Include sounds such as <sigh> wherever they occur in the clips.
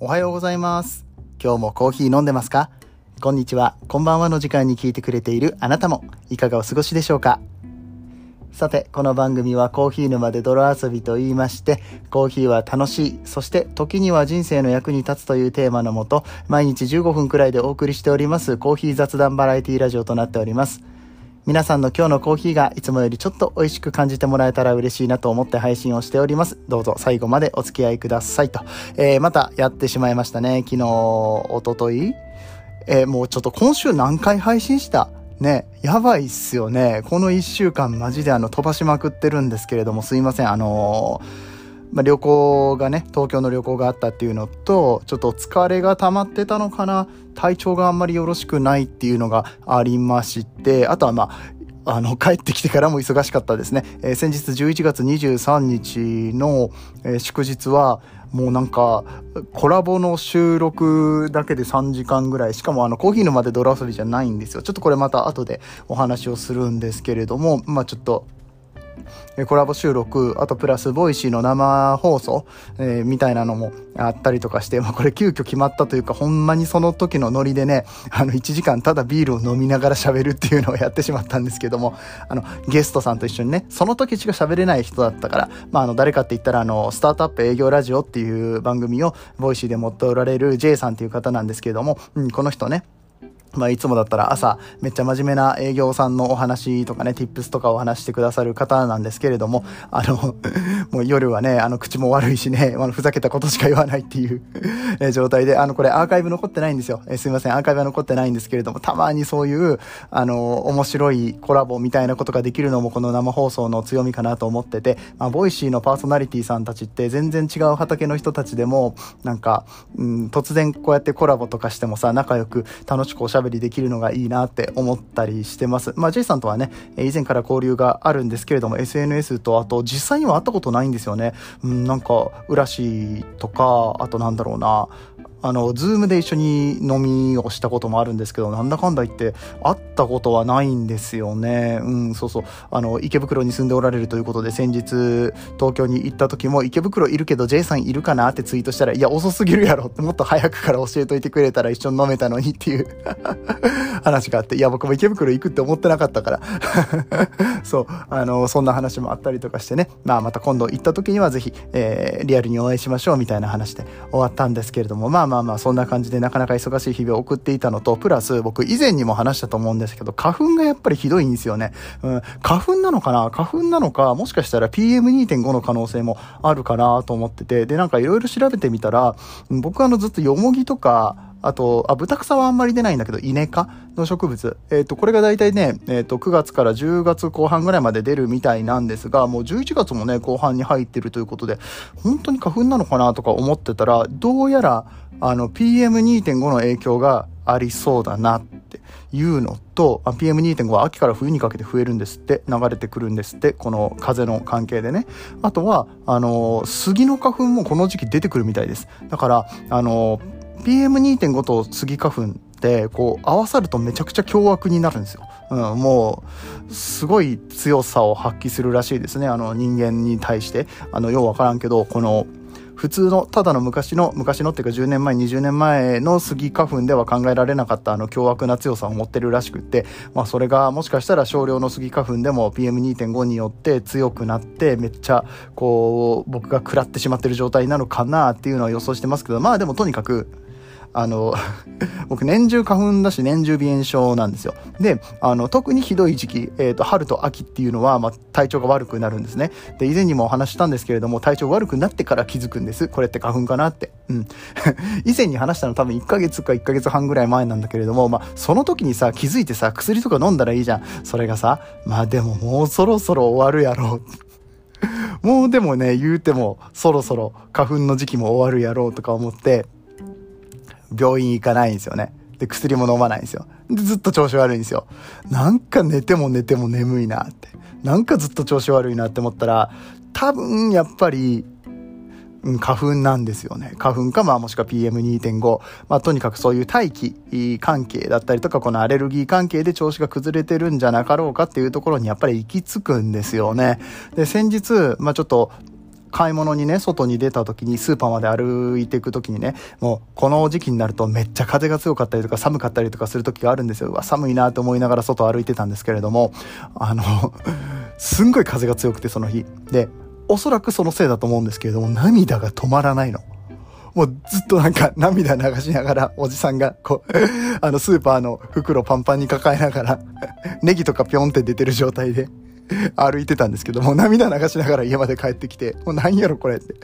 おはようございます。今日もコーヒー飲んでますか？こんにちは、こんばんはの時間に聞いてくれているあなたもいかがお過ごしでしょうか？さて、この番組はコーヒー沼で泥遊びと言いまして、コーヒーは楽しい、そして時には人生の役に立つというテーマのもと、毎日15分くらいでお送りしておりますコーヒー雑談バラエティラジオとなっております。皆さんの今日のコーヒーがいつもよりちょっと美味しく感じてもらえたら嬉しいなと思って配信をしております。どうぞ最後までお付き合いくださいと。えー、またやってしまいましたね。昨日、おとといえー、もうちょっと今週何回配信した？ね、やばいっすよね。この一週間マジであの飛ばしまくってるんですけれども、すいません。あのーまあ、旅行がね、東京の旅行があったっていうのと、ちょっと疲れが溜まってたのかな、体調があんまりよろしくないっていうのがありまして、あとはまあ、あの、帰ってきてからも忙しかったですね。えー先日11月23日の、えー祝日は、もうなんか、コラボの収録だけで3時間ぐらい、しかもあの、コーヒー沼で泥遊びじゃないんですよ。ちょっとこれまた後でお話をするんですけれども、まあちょっと、コラボ収録、あとプラス Voicy の生放送、えーみたいなのもあったりとかして、まあこれ急遽決まったというか、ほんまにその時のノリでね、あの1時間ただビールを飲みながら喋るっていうのをやってしまったんですけども、あのゲストさんと一緒にね、その時しか喋れない人だったから、まああの誰かって言ったらあの、スタートアップ営業ラジオっていう番組を Voicy で持っておられる J さんっていう方なんですけども、うん、この人ね、まあ、いつもだったら朝、めっちゃ真面目な営業さんのお話とかね、tips とかを話してくださる方なんですけれども、あの、<laughs> もう夜はね、あの、口も悪いしね、あの、ふざけたことしか言わないっていうえ <laughs> 状態で、あの、これアーカイブ残ってないんですよ。えすいません、アーカイブは残ってないんですけれども、たまにそういう、あの、面白いコラボみたいなことができるのもこの生放送の強みかなと思ってて、まあ、 Voicy のパーソナリティさんたちって全然違う畑の人たちでも、なんか、うん、突然こうやってコラボとかしてもさ、仲良く楽しくおしゃべりできるのがいいなって思ったりしてます。まあ、J さんとはね、え以前から交流があるんですけれども、SNS とあと実際には会ったことないんですよね。うん、なんか、浦市とか、あとなんだろうな、あの、ズームで一緒に飲みをしたこともあるんですけど、なんだかんだ言って会ったことはないんですよね。うん、そうそう。あの、池袋に住んでおられるということで、先日、東京に行った時も、池袋いるけど J さんいるかな？ってツイートしたら、いや、遅すぎるやろって、もっと早くから教えといてくれたら一緒に飲めたのにっていう <laughs> 話があって、いや、僕も池袋行くって思ってなかったから。<laughs> そう、あの、そんな話もあったりとかしてね。まあ、また今度行った時にはぜひ、えー、リアルにお会いしましょうみたいな話で終わったんですけれども、まあまあまあ、そんな感じでなかなか忙しい日々を送っていたのと、プラス僕以前にも話したと思うんですけど、花粉がやっぱりひどいんですよね。うん、花粉なのかな？花粉なのか、もしかしたら PM2.5 の可能性もあるかなと思ってて、で、なんかいろいろ調べてみたら、僕あのずっとよもぎとか、あと、あ、豚草はあんまり出ないんだけど、イネ科の植物。えっ、と、これが大体ね、えっ、と、9月から10月後半ぐらいまで出るみたいなんですが、もう11月もね、後半に入ってるということで、本当に花粉なのかなとか思ってたら、どうやら、あの、PM2.5 の影響がありそうだなっていうのと、PM2.5 は秋から冬にかけて増えるんですって、流れてくるんですって、この風の関係でね。あとは、あの、杉の花粉もこの時期出てくるみたいです。だから、あの、PM2.5 とスギ花粉ってこう合わさるとめちゃくちゃ凶悪になるんですよ。うん、もうすごい強さを発揮するらしいですね。あの人間に対して。あのようわからんけどこの普通のただの昔の昔のっていうか10年前20年前のスギ花粉では考えられなかったあの凶悪な強さを持ってるらしくって、まあ、それがもしかしたら少量のスギ花粉でも PM2.5 によって強くなってめっちゃこう僕が食らってしまってる状態なのかなっていうのは予想してますけどまあでもとにかくあの、<laughs> 僕年中花粉だし年中鼻炎症なんですよ。で、あの、特にひどい時期、えっ、と、春と秋っていうのは、まあ、体調が悪くなるんですね。で、以前にもお話ししたんですけれども、体調悪くなってから気づくんです。これって花粉かなって。うん。<laughs> 以前に話したの多分1ヶ月か1ヶ月半ぐらい前なんだけれども、まあ、その時にさ、気づいてさ、薬とか飲んだらいいじゃん。それがさ、まあでももうそろそろ終わるやろう。<laughs> もうでもね、言うても、そろそろ花粉の時期も終わるやろうとか思って、病院行かないんですよね。で、薬も飲まないんですよ。で、ずっと調子悪いんですよ。なんか寝ても寝ても眠いなって。なんかずっと調子悪いなって思ったら、多分やっぱり、花粉なんですよね。花粉か、まあもしくは PM2.5。まあとにかくそういう大気関係だったりとか、このアレルギー関係で調子が崩れてるんじゃなかろうかっていうところにやっぱり行き着くんですよね。で、先日、まあちょっと、買い物にね、外に出た時に、スーパーまで歩いていく時にね、もう、この時期になるとめっちゃ風が強かったりとか寒かったりとかする時があるんですよ。うわ、寒いなと思いながら外歩いてたんですけれども、あの、<laughs> すんごい風が強くてその日。で、おそらくそのせいだと思うんですけれども、涙が止まらないの。もうずっとなんか涙流しながら、おじさんがこう、<laughs> あのスーパーの袋パンパンに抱えながら、<laughs> ネギとかぴょんって出てる状態で、<laughs> 歩いてたんですけども、涙流しながら家まで帰ってきて、もう何やろこれって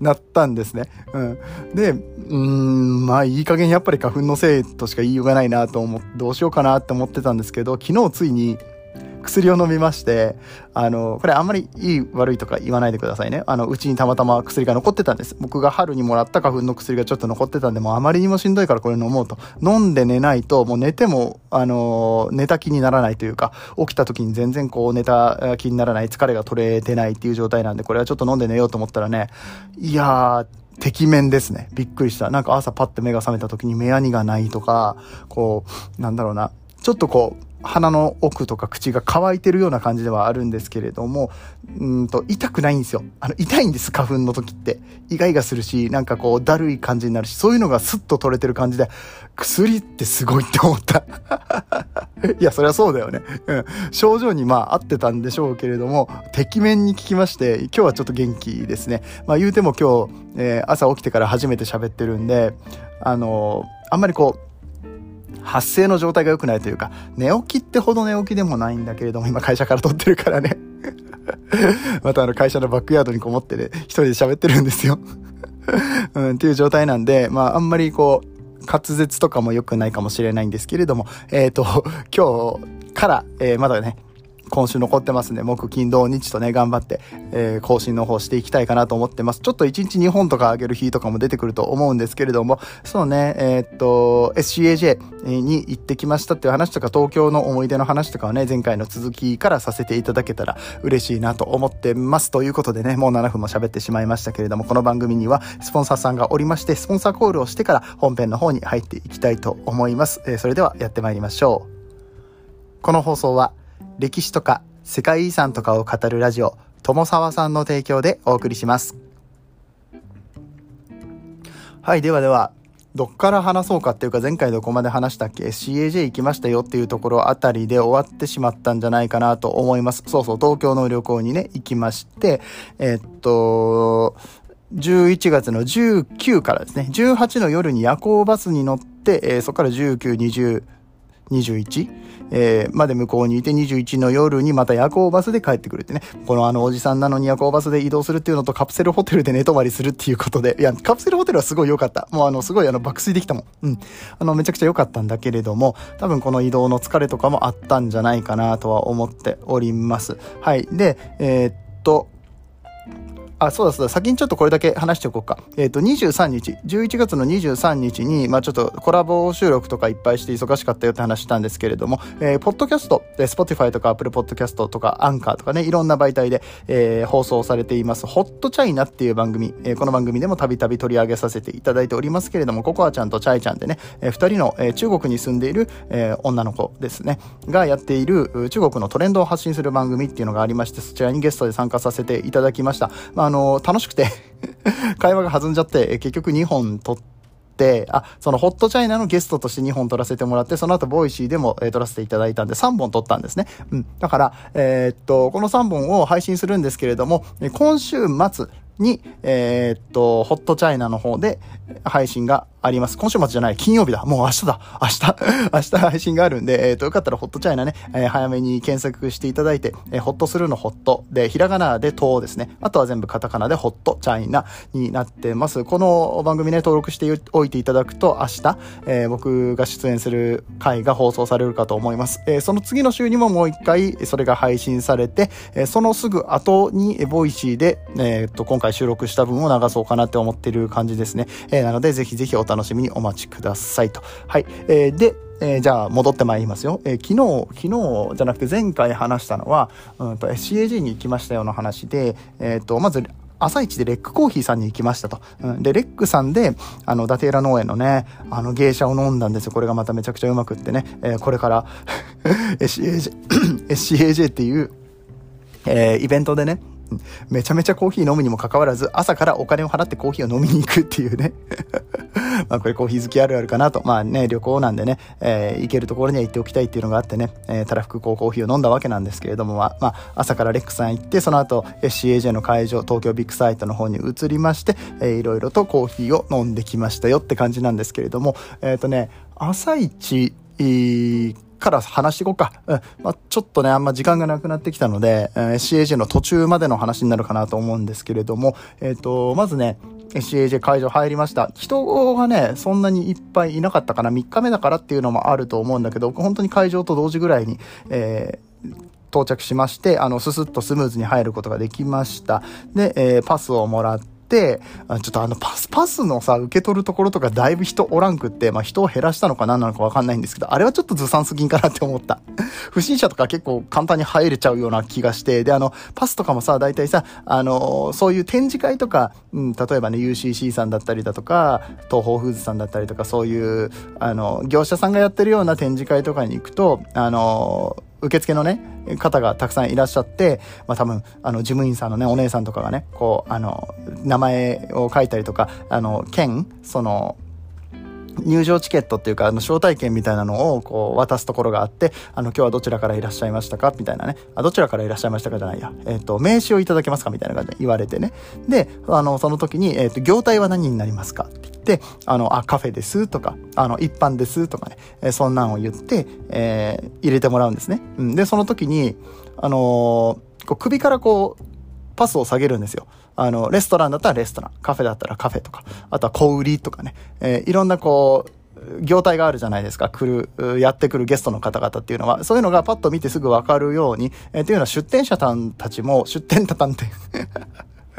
なったんですね。うん。で、うん、まあいい加減やっぱり花粉のせいとしか言いようがないなと思って、どうしようかなって思ってたんですけど、昨日ついに、薬を飲みまして、あの、これあんまりいい悪いとか言わないでくださいね。あの、うちにたまたま薬が残ってたんです。僕が春にもらった花粉の薬がちょっと残ってたんで、もうあまりにもしんどいからこれ飲もうと。飲んで寝ないと、もう寝ても、あの、寝た気にならないというか、起きた時に全然こう寝た気にならない、疲れが取れてないっていう状態なんで、これはちょっと飲んで寝ようと思ったらね、いやー、てきめんですね。びっくりした。なんか朝パッて目が覚めた時に目やにがないとか、こう、なんだろうな。ちょっとこう、鼻の奥とか口が乾いてるような感じではあるんですけれども、うんと、痛くないんですよ。あの、痛いんです、花粉の時って。イガイガするし、なんかこう、だるい感じになるし、そういうのがスッと取れてる感じで、薬ってすごいって思った。<laughs> いや、そりゃそうだよね。うん。症状にまあ合ってたんでしょうけれども、てきめんに聞きまして、今日はちょっと元気ですね。まあ言うても今日、えー、朝起きてから初めて喋ってるんで、あのー、あんまりこう、発生の状態が良くないというか、寝起きってほど寝起きでもないんだけれども、今会社から撮ってるからね。<laughs> またあの会社のバックヤードにこもってね、一人で喋ってるんですよ。<laughs> うん、っていう状態なんで、まああんまりこう、滑舌とかも良くないかもしれないんですけれども、えっ、ー、と、今日から、えー、まだね、今週残ってますんで、木、金、土、日とね、頑張って、えー、更新の方していきたいかなと思ってます。ちょっと1日2本とか上げる日とかも出てくると思うんですけれども、そうね、えー、っと、SCAJ に行ってきましたっていう話とか、東京の思い出の話とかはね、前回の続きからさせていただけたら嬉しいなと思ってます。ということでね、もう7分も喋ってしまいましたけれども、この番組にはスポンサーさんがおりまして、スポンサーコールをしてから本編の方に入っていきたいと思います。えー、それではやってまいりましょう。この放送は、歴史とか世界遺産とかを語るラジオ、友沢さんの提供でお送りします。はい、ではでは、どっから話そうかっていうか前回どこまで話したっけ ?CAJ 行きましたよっていうところあたりで終わってしまったんじゃないかなと思います。そうそう、東京の旅行にね、行きまして、えー、っと、11月の19からですね、18の夜に夜行バスに乗って、えー、そこから19、20、21、えー、まで向こうにいて21の夜にまた夜行バスで帰ってくるってね。このあのおじさんなのに夜行バスで移動するっていうのとカプセルホテルで寝泊まりするっていうことで、いや、カプセルホテルはすごい良かった。もうあの、すごいあの、爆睡できたもん。うん。あの、めちゃくちゃ良かったんだけれども、多分この移動の疲れとかもあったんじゃないかなとは思っております。はい。で、えー、っと、あ、そうだそうだ、先にちょっとこれだけ話しておこうか。えっ、ー、と、23日、11月の23日に、まあちょっとコラボ収録とかいっぱいして忙しかったよって話したんですけれども、えー、ポッドキャスト、えー、Spotify とか Apple Podcast とかアンカーとかね、いろんな媒体で、えー、放送されています、ホットチャイナっていう番組、えー、この番組でもたびたび取り上げさせていただいておりますけれども、ココアちゃんとチャイちゃんでね、えー、二人の、えー、中国に住んでいる、えー、女の子ですね、がやっている中国のトレンドを発信する番組っていうのがありまして、そちらにゲストで参加させていただきました。まあ、あの、楽しくて <laughs> 会話が弾んじゃって、結局2本撮って、あ、そのほっとチャイナのゲストとして2本撮らせてもらって、その後 Voicy でも、えー、撮らせていただいたんで3本撮ったんですね。うん。だから、えー、っと、この3本を配信するんですけれども、今週末に、えー、っと、ほっとチャイナの方で配信があります。今週末じゃない、金曜日だ。もう明日だ。明日、<laughs> 明日配信があるんで、えっ、と、よかったらほっとチャイナね、えー、早めに検索していただいて、えー、ほっとするのほっとで、ひらがなでとですね。あとは全部カタカナでほっとチャイナになってます。この番組ね、登録しておいていただくと、明日、え僕が出演する回が放送されるかと思います。えその次の週にももう一回、それが配信されて、えそのすぐ後に、 Voicy で、えっと、今回収録した分を流そうかなって思ってる感じですね。えなので、ぜひぜひお楽しみにお待ちくださいと。はい。えー、で、えー、じゃあ戻ってまいりますよ。えー、昨日、昨日じゃなくて前回話したのは、うんと CAG に行きましたよの話で、えっ、ー、と、まず、朝一でレックコーヒーさんに行きましたと。うん、で、レックさんで、あの、ダテーラ農園のね、あの、芸者を飲んだんですよ。これがまためちゃくちゃうまくってね、えー、これから SCAJ、<laughs> SCAJ <coughs> っていう、えー、イベントでね、めちゃめちゃコーヒー飲むにもかかわらず、朝からお金を払ってコーヒーを飲みに行くっていうね。<laughs> まあこれコーヒー好きあるあるかなと。まあね、旅行なんでね、えー、行けるところには行っておきたいっていうのがあってね、えー、たらふくこうコーヒーを飲んだわけなんですけれども、まあ、まあ、朝からレックさん行って、その後 SCAJ の会場、東京ビッグサイトの方に移りまして、えー、いろいろとコーヒーを飲んできましたよって感じなんですけれども、えっ、ー、とね、朝一、えから話していこうか。うん。まあ、ちょっとね、あんま時間がなくなってきたので、えー、CAJ の途中までの話になるかなと思うんですけれども、えっ、ー、と、まずね、CAJ 会場入りました。人がね、そんなにいっぱいいなかったかな。3日目だからっていうのもあると思うんだけど、本当に会場と同時ぐらいに、えー、到着しまして、あの、ススッとスムーズに入ることができました。で、えー、パスをもらって、、ちょっとあのパス、パスのさ、受け取るところとかだいぶ人おらんくって、まあ人を減らしたのか何なのかわかんないんですけど、あれはちょっとずさんすぎんかなって思った。<laughs> 不審者とか結構簡単に入れちゃうような気がして、で、あの、パスとかもさ、大体さ、あの、そういう展示会とか、うん、例えばね、UCC さんだったりだとか、東方フーズさんだったりとか、そういう、あの、業者さんがやってるような展示会とかに行くと、あの、受付のね、方がたくさんいらっしゃって、まあ多分、あの、事務員さんのね、お姉さんとかがね、こう、あの、名前を書いたりとか、あの、券、その、入場チケットっていうか、あの、招待券みたいなのを、こう、渡すところがあって、あの、今日はどちらからいらっしゃいましたか？みたいなね。あ、どちらからいらっしゃいましたかじゃないや。えっ、ー、と、名刺をいただけますか？みたいな感じで言われてね。で、あの、その時に、えっ、ー、と、業態は何になりますか、あの、あ、カフェですとか、あの、一般ですとかね、え、そんなんを言って、えー、入れてもらうんですね。うん。で、その時に、あのこう首からこう、パスを下げるんですよ。あの、レストランだったらレストラン、カフェだったらカフェとか、あとは小売りとかね、えー、いろんなこう、業態があるじゃないですか。来る、やってくるゲストの方々っていうのは、そういうのがパッと見てすぐわかるように、えー、っていうのは出店者さんたちも、出店たたんって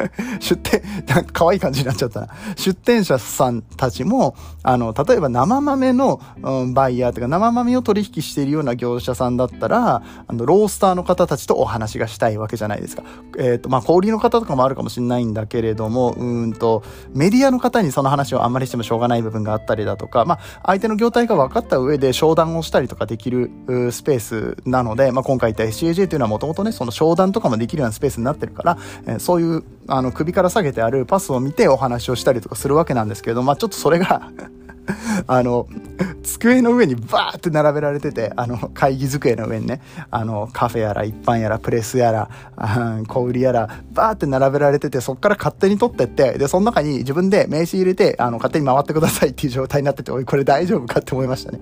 <laughs> 出店、なんか可愛い感じになっちゃったな。出店者さんたちも、あの、例えば生豆の、うん、バイヤーとか生豆を取引しているような業者さんだったら、あの、ロースターの方たちとお話がしたいわけじゃないですか。えっ、ー、と、まあ、小売りの方とかもあるかもしれないんだけれども、うんと、メディアの方にその話をあんまりしてもしょうがない部分があったりだとか、まあ、相手の業態が分かった上で商談をしたりとかできるスペースなので、まあ、今回言った SCAJ というのはもともとね、その商談とかもできるようなスペースになってるから、えー、そういうあの、首から下げてあるパスを見てお話をしたりとかするわけなんですけど、まあちょっとそれが <laughs> あの、机の上にバーって並べられてて、あの、会議机の上にね、あの、カフェやら一般やらプレスやら、小売りやら、バーって並べられてて、そっから勝手に取ってって、で、その中に自分で名刺入れて、あの、勝手に回ってくださいっていう状態になってて、おい、これ大丈夫かって思いましたね。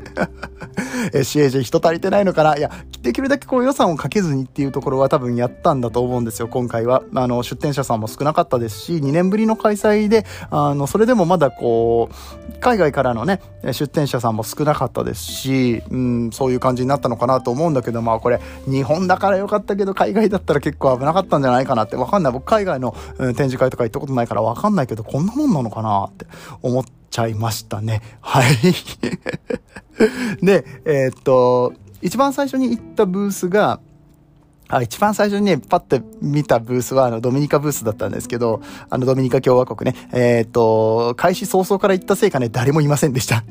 え CAG 人足りてないのかな？いや、できるだけこう予算をかけずにっていうところは多分やったんだと思うんですよ、今回は。あの、出店者さんも少なかったですし、2年ぶりの開催で、あの、それでもまだこう、海外からのね、出店者さんも少なかったですし、うん、そういう感じになったのかなと思うんだけど、まあこれ、日本だからよかったけど、海外だったら結構危なかったんじゃないかなって、わかんない。僕海外の、うん、展示会とか行ったことないからわかんないけど、こんなもんなのかなって思ってちゃいましたね。はい。<laughs> で、えー、っと、一番最初に行ったブースが、あ、一番最初にね、パッて見たブースは、あの、ドミニカブースだったんですけど、あの、ドミニカ共和国ね、えー、っと、開始早々から行ったせいかね、誰もいませんでした。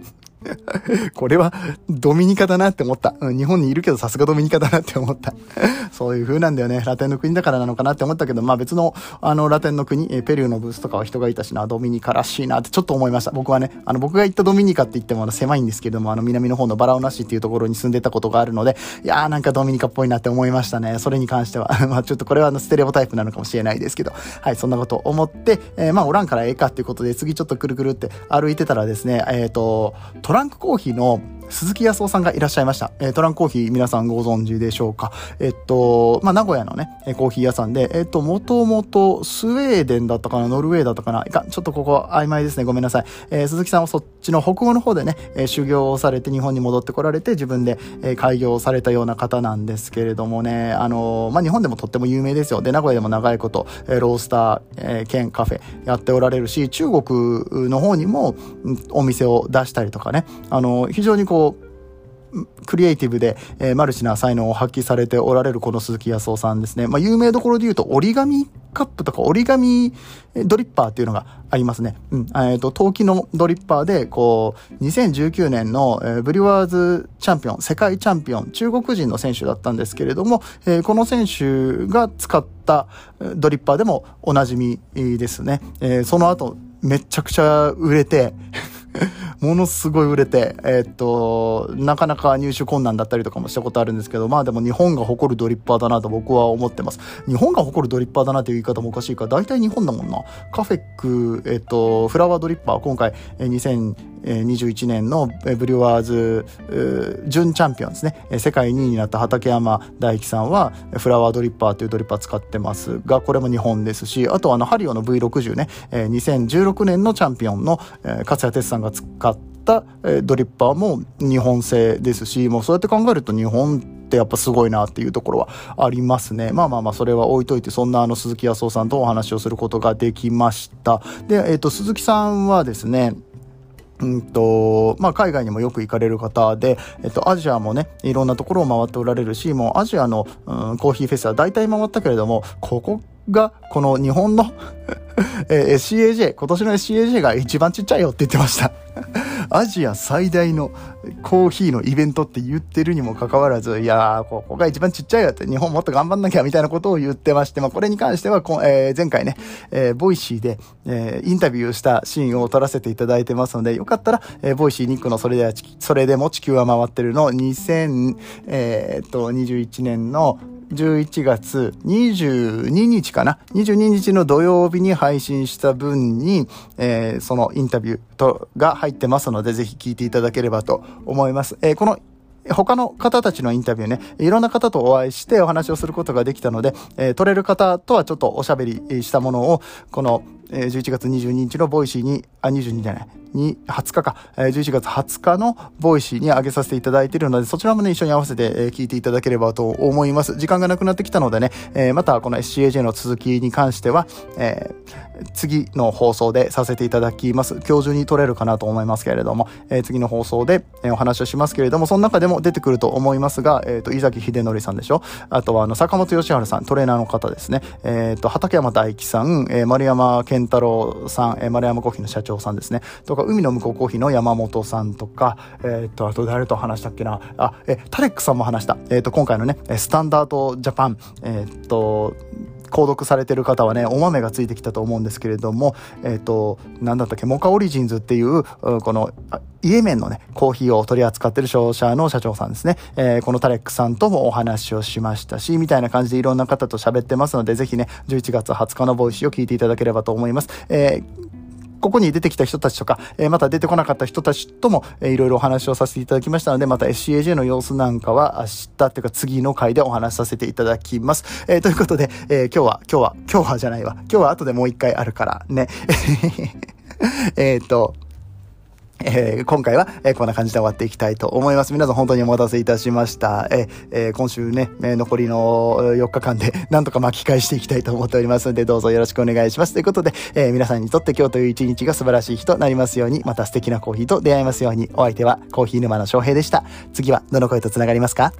<laughs> これはドミニカだなって思った。日本にいるけどさすがドミニカだなって思った。<laughs> そういう風なんだよね。ラテンの国だからなのかなって思ったけど、まあ別のあのラテンの国、ペルーのブースとかは人がいたしな、ドミニカらしいなってちょっと思いました。僕はね、あの僕が行ったドミニカって言っても狭いんですけども、あの南の方のバラオナ市っていうところに住んでたことがあるので、いやーなんかドミニカっぽいなって思いましたね。それに関しては。<laughs> まあちょっとこれはあのステレオタイプなのかもしれないですけど、はい、そんなこと思って、えー、まあおらんからええかっていうことで次ちょっとくるくるって歩いてたらですね、えっ、ー、と、トランクコーヒーの鈴木康夫さんがいらっしゃいました。えー、トランコーヒー皆さんご存知でしょうか。えっと、まあ、名古屋のね、コーヒー屋さんで、えっと、もともとスウェーデンだったかな、ノルウェーだったかな。いかちょっとここ曖昧ですね。ごめんなさい。えー、鈴木さんはそっちの北欧の方でね、えー、修行をされて日本に戻ってこられて自分で、えー、開業されたような方なんですけれどもね、あのまあ、日本でもとっても有名ですよ。で、名古屋でも長いこと、えー、ロースター、えー、兼カフェやっておられるし、中国の方にも、お店を出したりとかね、あの非常にこう、クリエイティブで、えー、マルチな才能を発揮されておられるこの鈴木康夫さんですね。まあ、有名どころで言うと折り紙カップとか折り紙ドリッパーっていうのがありますね。うん。えっ、と、陶器のドリッパーで、こう、2019年の、えー、ブリュワーズチャンピオン、世界チャンピオン、中国人の選手だったんですけれども、えー、この選手が使ったドリッパーでもおなじみですね。えー、その後、めちゃくちゃ売れてものすごい売れて、えー、っと、なかなか入手困難だったりとかもしたことあるんですけど、まあでも日本が誇るドリッパーだなと僕は思ってます。日本が誇るドリッパーだなという言い方もおかしいから、大体日本だもんな。カフェック、えー、っと、フラワードリッパー、今回、2021年のブリュワーズ準チャンピオンですね。世界2位になった畠山大樹さんは、フラワードリッパーというドリッパー使ってますが、これも日本ですし、あとあの、ハリオの V60 ね、2016年のチャンピオンの勝谷哲さんが使ったドリッパーも日本製ですし、もうそうやって考えると日本ってやっぱすごいなっていうところはありますね。まあまあまあ、それは置いといて、そんなあの鈴木康夫さんとお話をすることができました。で、えっ、ー、と、鈴木さんはですね、うんと、まあ、海外にもよく行かれる方で、えっと、アジアもね、いろんなところを回っておられるし、もうアジアの、うん、コーヒーフェスは大体回ったけれども、ここが、この日本の <laughs> えー、SCAJ、今年の SCAJ が一番ちっちゃいよって言ってました。<laughs> アジア最大のコーヒーのイベントって言ってるにもかかわらず、いやー、ここが一番ちっちゃいよって、日本もっと頑張んなきゃみたいなことを言ってまして、まあ、これに関してはこ、えー、前回ね、えー、 Voicy で、えー、インタビューしたシーンを撮らせていただいてますので、よかったら、えー、 Voicy ニックのそれでは、それでも地球は回ってるの2021、えー、年の11月22日かな ?22 日の土曜日に配信した分に、えー、そのインタビューとが入ってますので、ぜひ聞いていただければと思います。えー、この他の方たちのインタビューね、いろんな方とお会いしてお話をすることができたので、えー、撮れる方とはちょっとおしゃべりしたものを、この、えー、11月22日の Voicy に、あ、22じゃない、に、20日か、えー、11月20日の Voicy に上げさせていただいているので、そちらもね、一緒に合わせて、えー、聞いていただければと思います。時間がなくなってきたのでね、えー、またこの SCAJ の続きに関しては、えー、次の放送でさせていただきます。今日中に撮れるかなと思いますけれども、えー、次の放送で、えー、お話をしますけれども、その中でも出てくると思いますが、えっ、ー、と、伊崎秀則さんでしょ？あとは、あの、坂本義治さん、トレーナーの方ですね。えっ、ー、と、畠山大樹さん、えー、丸山健健太郎さん、えー、丸山コーヒーの社長さんですね。とか、海の向こうコーヒーの山本さんとか、えっ、と、あと誰と話したっけな。あ、えタレックさんも話した。えっ、と、今回のね、スタンダードジャパン、えっ、と、購読されてる方はね、お豆がついてきたと思うんですけれども、えっ、ー、と、何だったっけ、 Mocha Origins っていう、この、イエメンのね、コーヒーを取り扱ってる商社の社長さんですね。えー、このタレックさんともお話をしましたし、みたいな感じでいろんな方と喋ってますので、ぜひね、11月20日の Voicy を聞いていただければと思います。えーここに出てきた人たちとか、え、また出てこなかった人たちとも、えー、いろいろお話をさせていただきましたので、また SCAJ の様子なんかは明日というか次の回でお話しさせていただきます。えー、ということで、えー、今日は、今日は、今日はじゃないわ。今日は後でもう一回あるからね。<laughs> えっと、えー、今回は、えー、こんな感じで終わっていきたいと思います。皆さん本当にお待たせいたしました。えー、今週ね、え、残りの4日間で <laughs> なんとか巻き返していきたいと思っておりますので、どうぞよろしくお願いします。ということで、え、皆さんにとって今日という一日が素晴らしい日となりますように、また素敵なコーヒーと出会いますように、お相手はコーヒー沼の翔平でした。次はどの声と繋がりますか？